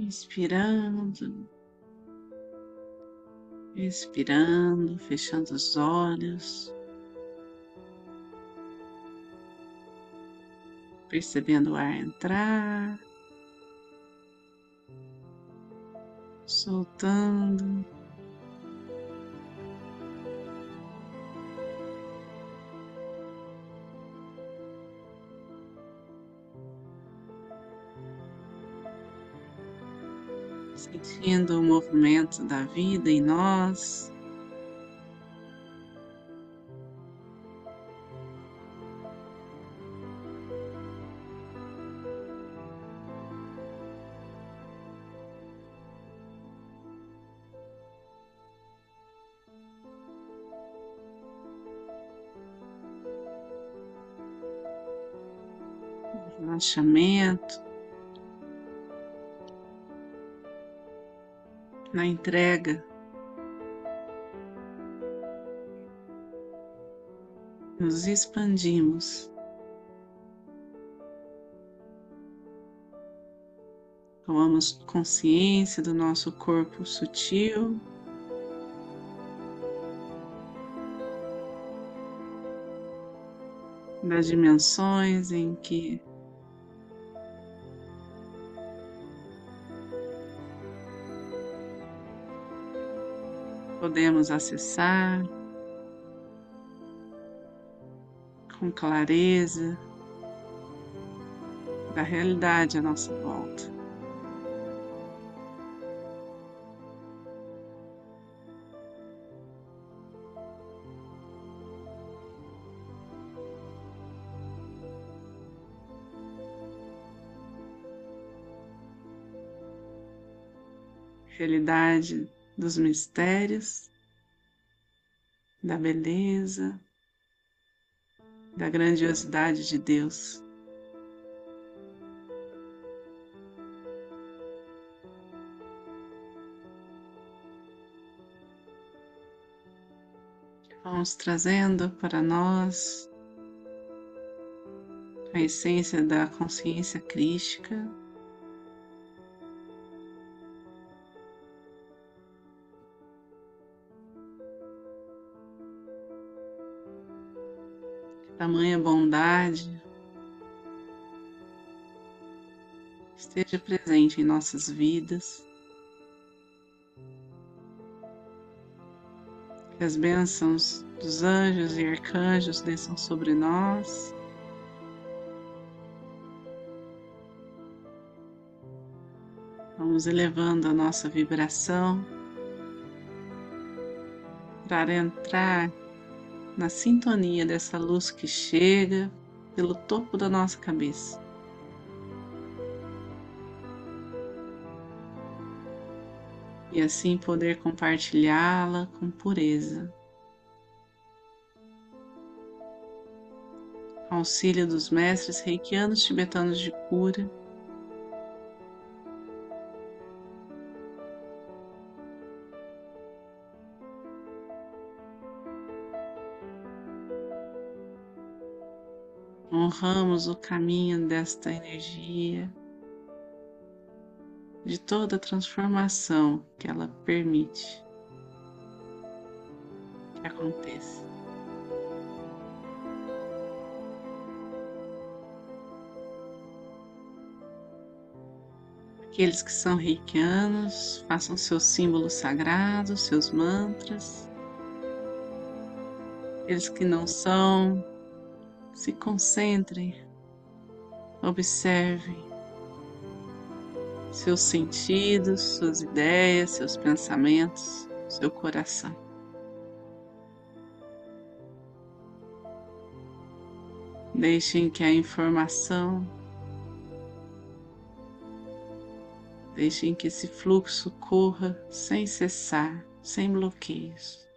Inspirando, expirando, fechando os olhos, percebendo o ar entrar, soltando. Sentindo o movimento da vida em nós. Relaxamento. Na entrega. Nos expandimos. Tomamos consciência do nosso corpo sutil. Das dimensões em que podemos acessar com clareza da realidade à nossa volta. Realidade dos mistérios, da beleza, da grandiosidade de Deus. Vamos trazendo para nós a essência da consciência crística. Tamanha bondade esteja presente em nossas vidas. Que as bênçãos dos anjos e arcanjos desçam sobre nós. Vamos elevando a nossa vibração para entrar na sintonia dessa luz que chega pelo topo da nossa cabeça. E assim poder compartilhá-la com pureza. Auxílio dos mestres reikianos tibetanos de cura honramos o caminho desta energia, de toda transformação que ela permite que aconteça. Aqueles que são reikianos, façam seus símbolos sagrados, seus mantras. Aqueles que não são, se concentrem, observem seus sentidos, suas ideias, seus pensamentos, seu coração. Deixem que a informação, deixem que esse fluxo corra sem cessar, sem bloqueios.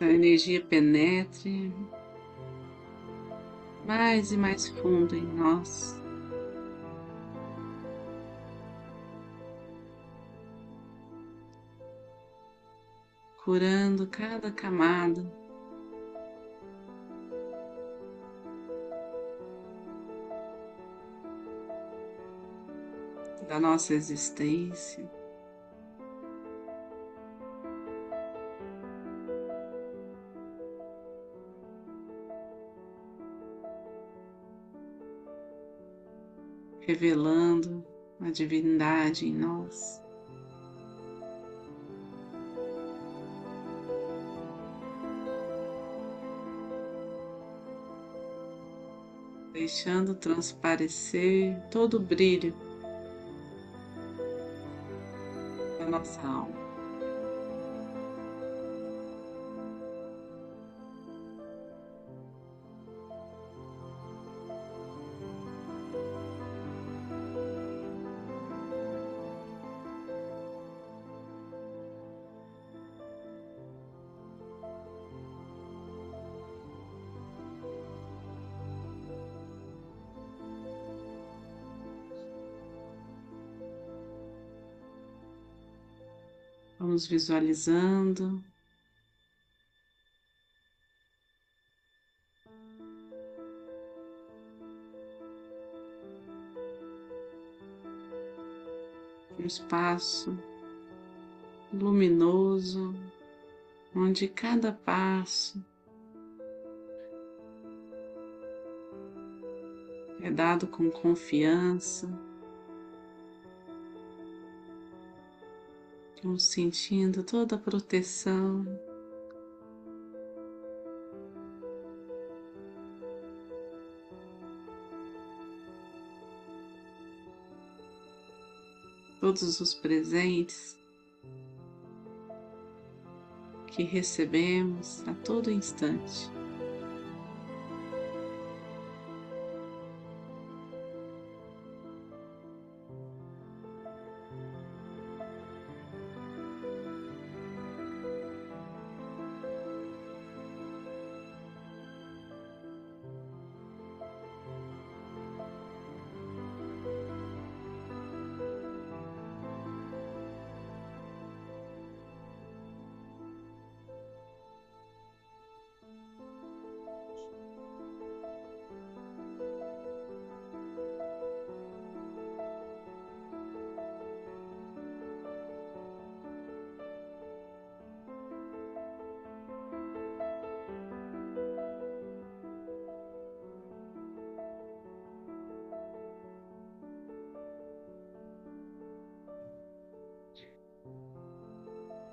A energia penetre mais e mais fundo em nós. Curando cada camada da nossa existência. Revelando a divindade em nós. Deixando transparecer todo o brilho nossa alma. Vamos visualizando. Um espaço luminoso, onde cada passo é dado com confiança. Vamos sentindo toda a proteção. Todos os presentes que recebemos a todo instante.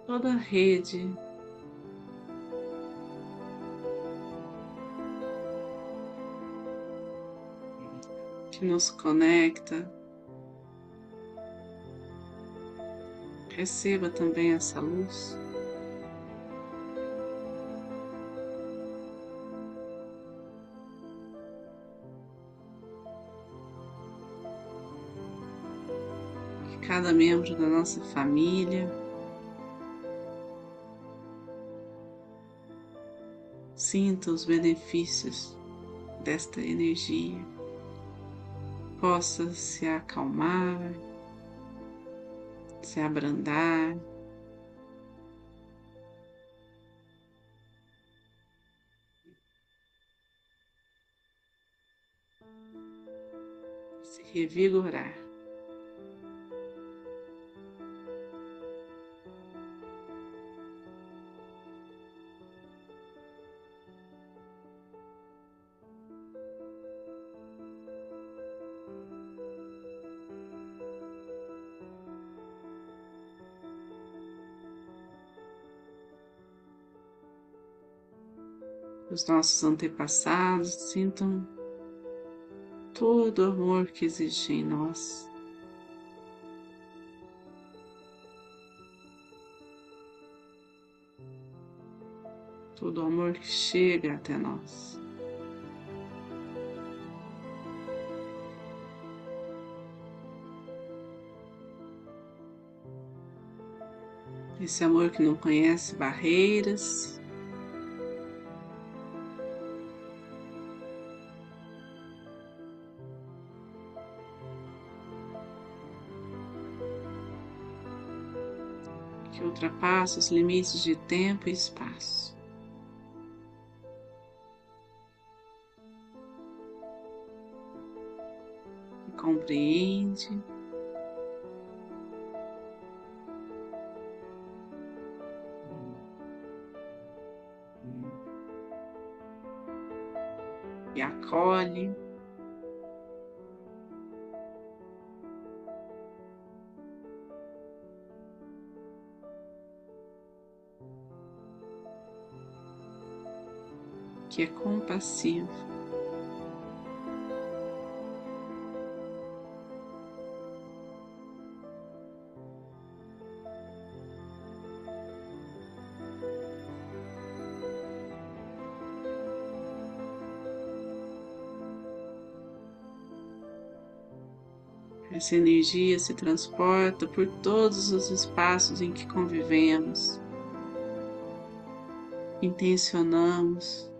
Toda a rede que nos conecta. Receba também essa luz. Que cada membro da nossa família Sinta os benefícios desta energia. Possa se acalmar, se abrandar. Se revigorar. Os nossos antepassados, sintam todo o amor que existe em nós. Todo o amor que chega até nós. Esse amor que não conhece barreiras, que ultrapassa os limites de tempo e espaço. Que compreende e acolhe. Que é compassivo. Essa energia se transporta por todos os espaços em que convivemos, intencionamos.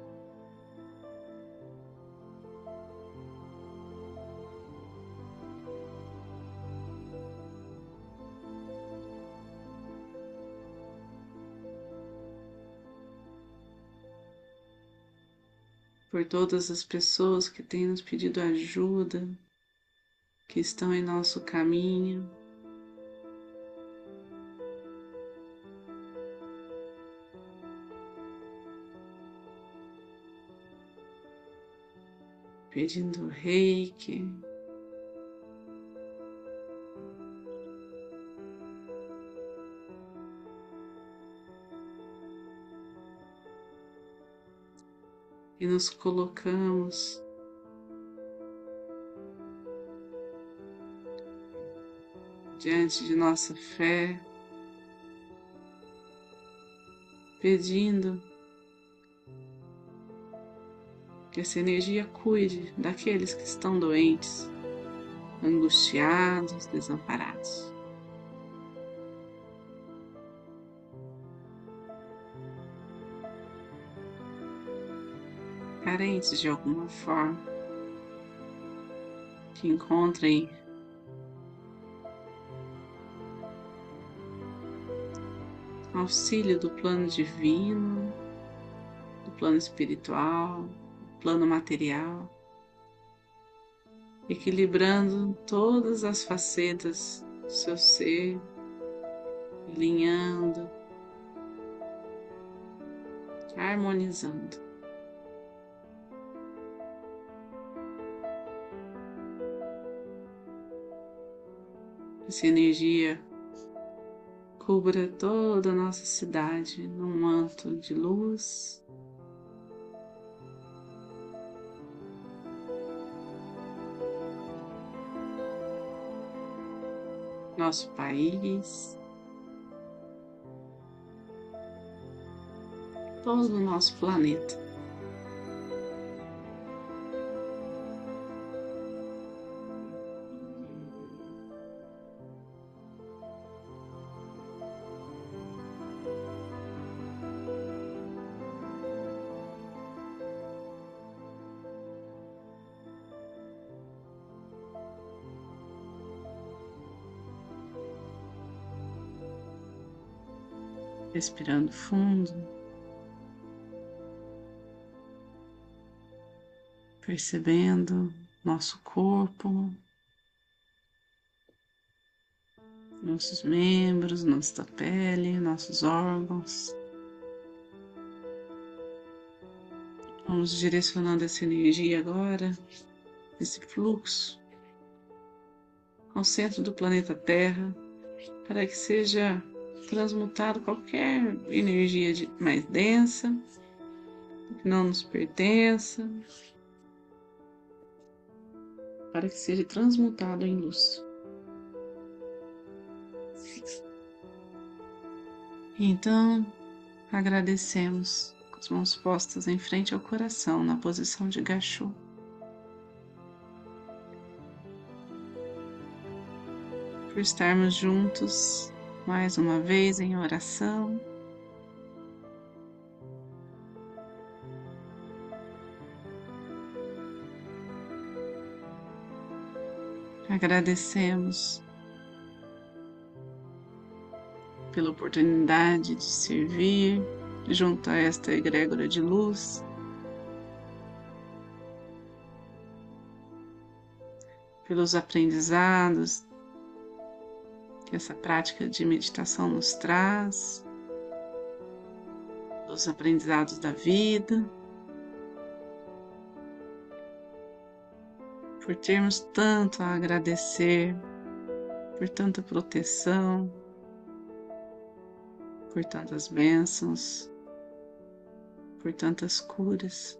Por todas as pessoas que têm nos pedido ajuda, que estão em nosso caminho. Pedindo reiki. E nos colocamos diante de nossa fé, pedindo que essa energia cuide daqueles que estão doentes, angustiados, desamparados. Carentes de alguma forma, que encontrem auxílio do plano divino, do plano espiritual, do plano material, equilibrando todas as facetas do seu ser, alinhando, harmonizando. Essa energia cubra toda a nossa cidade num manto de luz. Nosso país, todo o nosso planeta. Respirando fundo, percebendo nosso corpo, nossos membros, nossa pele, nossos órgãos. Vamos direcionando essa energia agora, esse fluxo, ao centro do planeta Terra, para que seja transmutado qualquer energia de, mais densa, que não nos pertença, para que seja transmutado em luz. Então, agradecemos com as mãos postas em frente ao coração, na posição de gachu. Por estarmos juntos mais uma vez em oração. Agradecemos pela oportunidade de servir junto a esta egrégora de luz. Pelos aprendizados que essa prática de meditação nos traz, os aprendizados da vida, por termos tanto a agradecer, por tanta proteção, por tantas bênçãos, por tantas curas.